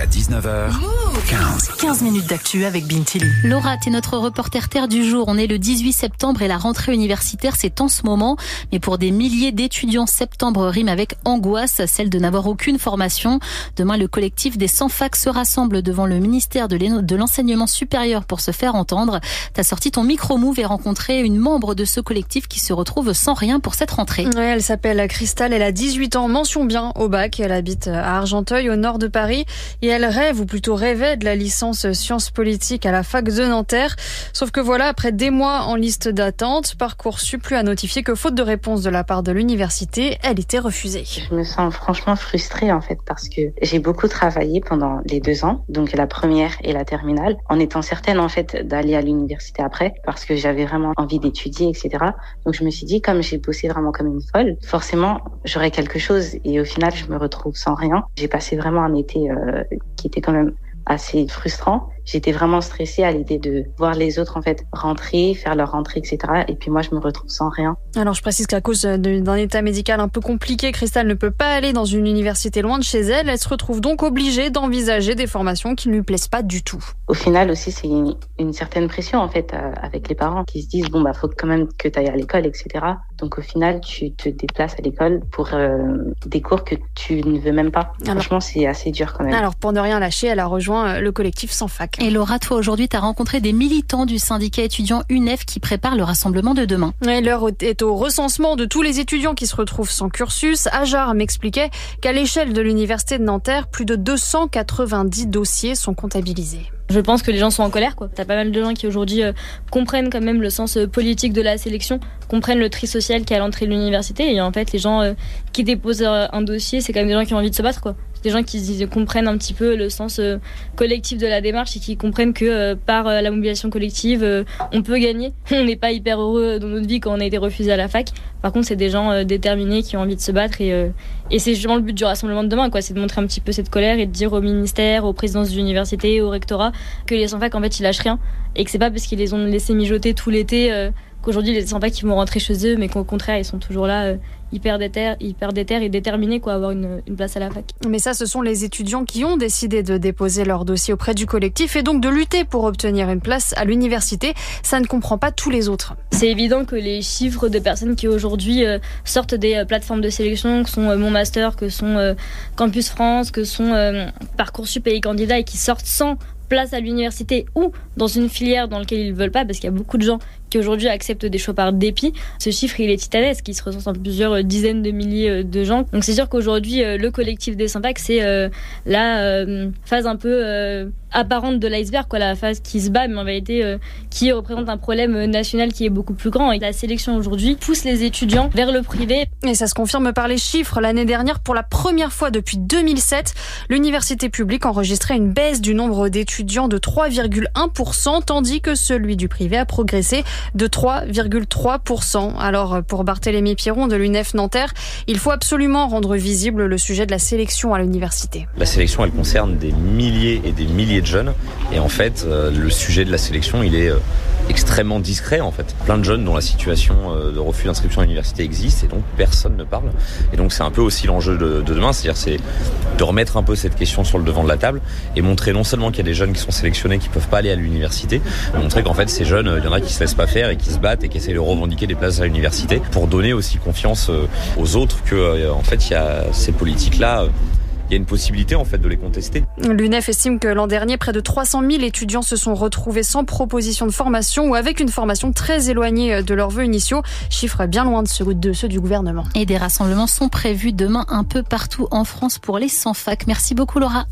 Jusqu'à 19h, 15. 15 minutes d'actu avec Bintili. Laura, t'es notre reporter terre du jour. On est le 18 septembre et la rentrée universitaire, c'est en ce moment. Mais pour des milliers d'étudiants, septembre rime avec angoisse, celle de n'avoir aucune formation. Demain, le collectif des 100 facs se rassemble devant le ministère de l'enseignement supérieur pour se faire entendre. T'as sorti ton micro-move et rencontré une membre de ce collectif qui se retrouve sans rien pour cette rentrée. Ouais, elle s'appelle Cristal, elle a 18 ans, mention bien au bac. Elle habite à Argenteuil, au nord de Paris. Et elle rêve, ou plutôt rêvait, de la licence sciences politiques à la fac de Nanterre. Sauf que voilà, après des mois en liste d'attente, Parcoursup lui a notifié que faute de réponse de la part de l'université, elle était refusée. Je me sens franchement frustrée en fait parce que j'ai beaucoup travaillé pendant les deux ans, donc la première et la terminale, en étant certaine en fait d'aller à l'université après parce que j'avais vraiment envie d'étudier, etc. Donc je me suis dit, comme j'ai bossé vraiment comme une folle, forcément j'aurais quelque chose et au final je me retrouve sans rien. J'ai passé vraiment un été euh, qui était quand même assez frustrant. J'étais vraiment stressée à l'idée de voir les autres en fait rentrer, faire leur rentrée, etc. Et puis moi, je me retrouve sans rien. Alors je précise qu'à cause d'un état médical un peu compliqué, Cristal ne peut pas aller dans une université loin de chez elle. Elle se retrouve donc obligée d'envisager des formations qui ne lui plaisent pas du tout. Au final aussi, c'est une, une, certaine pression en fait euh, avec les parents qui se disent bon bah faut quand même que tu ailles à l'école, etc. Donc au final, tu te déplaces à l'école pour euh, des cours que tu ne veux même pas. Alors, Franchement, c'est assez dur quand même. Alors pour ne rien lâcher, elle a rejoint euh, le collectif Sans Fac. Et Laura, toi aujourd'hui, tu as rencontré des militants du syndicat étudiant UNEF qui préparent le rassemblement de demain. L'heure est au recensement de tous les étudiants qui se retrouvent sans cursus. Ajar m'expliquait qu'à l'échelle de l'université de Nanterre, plus de 290 dossiers sont comptabilisés. Je pense que les gens sont en colère. T'as pas mal de gens qui aujourd'hui euh, comprennent quand même le sens euh, politique de la sélection, comprennent le tri social qui est à l'entrée de l'université. Et en fait, les gens euh, qui déposent un dossier, c'est quand même des gens qui ont envie de se battre. quoi des gens qui comprennent un petit peu le sens euh, collectif de la démarche et qui comprennent que euh, par euh, la mobilisation collective, on peut gagner. On n'est pas hyper heureux dans notre vie quand on a été refusé à la fac. Par contre, c'est des gens déterminés qui ont envie de se battre et, c'est justement le but du rassemblement de demain, quoi. C'est de montrer un petit peu cette colère et de dire au ministère, aux présidences d'université, au rectorat que les sans fac, en fait, ils lâchent rien et que c'est pas parce qu'ils les ont laissés mijoter tout l'été qu'aujourd'hui les sans fac ils vont rentrer chez eux, mais qu'au contraire ils sont toujours là hyper déter, hyper déter et déterminés quoi, à avoir une, une, place à la fac. Mais ça, ce sont les étudiants qui ont décidé de déposer leur dossier auprès du collectif et donc de lutter pour obtenir une place à l'université. Ça ne comprend pas tous les autres. C'est évident que les chiffres de personnes qui aujourd'hui euh, sortent des euh, plateformes de sélection, que sont euh, Mon Master, que sont Campus France, que sont Parcoursup et candidats et qui sortent sans place à l'université ou dans une filière dans laquelle ils ne veulent pas, parce qu'il y a beaucoup de gens qui aujourd'hui acceptent des choix par dépit. Ce chiffre, il est titanesque, il se ressent en plusieurs dizaines de milliers de gens. Donc c'est sûr qu'aujourd'hui, euh, le collectif des Sympacs, c'est euh, la euh, phase un peu apparente de l'iceberg, quoi, la phase qui se bat, mais en réalité qui représente un problème national qui est beaucoup plus grand. Et la sélection aujourd'hui pousse les étudiants vers le privé. Et ça se confirme par les chiffres. L'année dernière, pour la première fois depuis 2007, l'université publique enregistrait une baisse du nombre d'étudiants de 3,1%, tandis que celui du privé a progressé de 3,3%. Alors, pour Barthélémy Piron de l'UNEF Nanterre, il faut absolument rendre visible le sujet de la sélection à l'université. La sélection, elle concerne des milliers et des milliers de jeunes. Et en fait, euh, le sujet de la sélection, il est euh, extrêmement discret en fait. Plein de jeunes dont la situation euh, de refus d'inscription à l'université existe et donc personne ne parle. Et donc c'est un peu aussi l'enjeu de, demain, c'est-à-dire c'est de remettre un peu cette question sur le devant de la table et montrer non seulement qu'il y a des jeunes qui sont sélectionnés qui peuvent pas aller à l'université, mais montrer qu'en fait ces jeunes, il y en a qui se laissent pas faire et qui se battent et qui essaient de revendiquer des places à l'université pour donner aussi confiance euh, aux autres que euh, en fait il y a ces politiques là il y a une possibilité en fait de les contester. L'UNEF estime que l'an dernier, près de 300 000 étudiants se sont retrouvés sans proposition de formation ou avec une formation très éloignée de leurs vœux initiaux, chiffre bien loin de ceux, de ceux du gouvernement. Et des rassemblements sont prévus demain un peu partout en France pour les sans fac. Merci beaucoup Laura.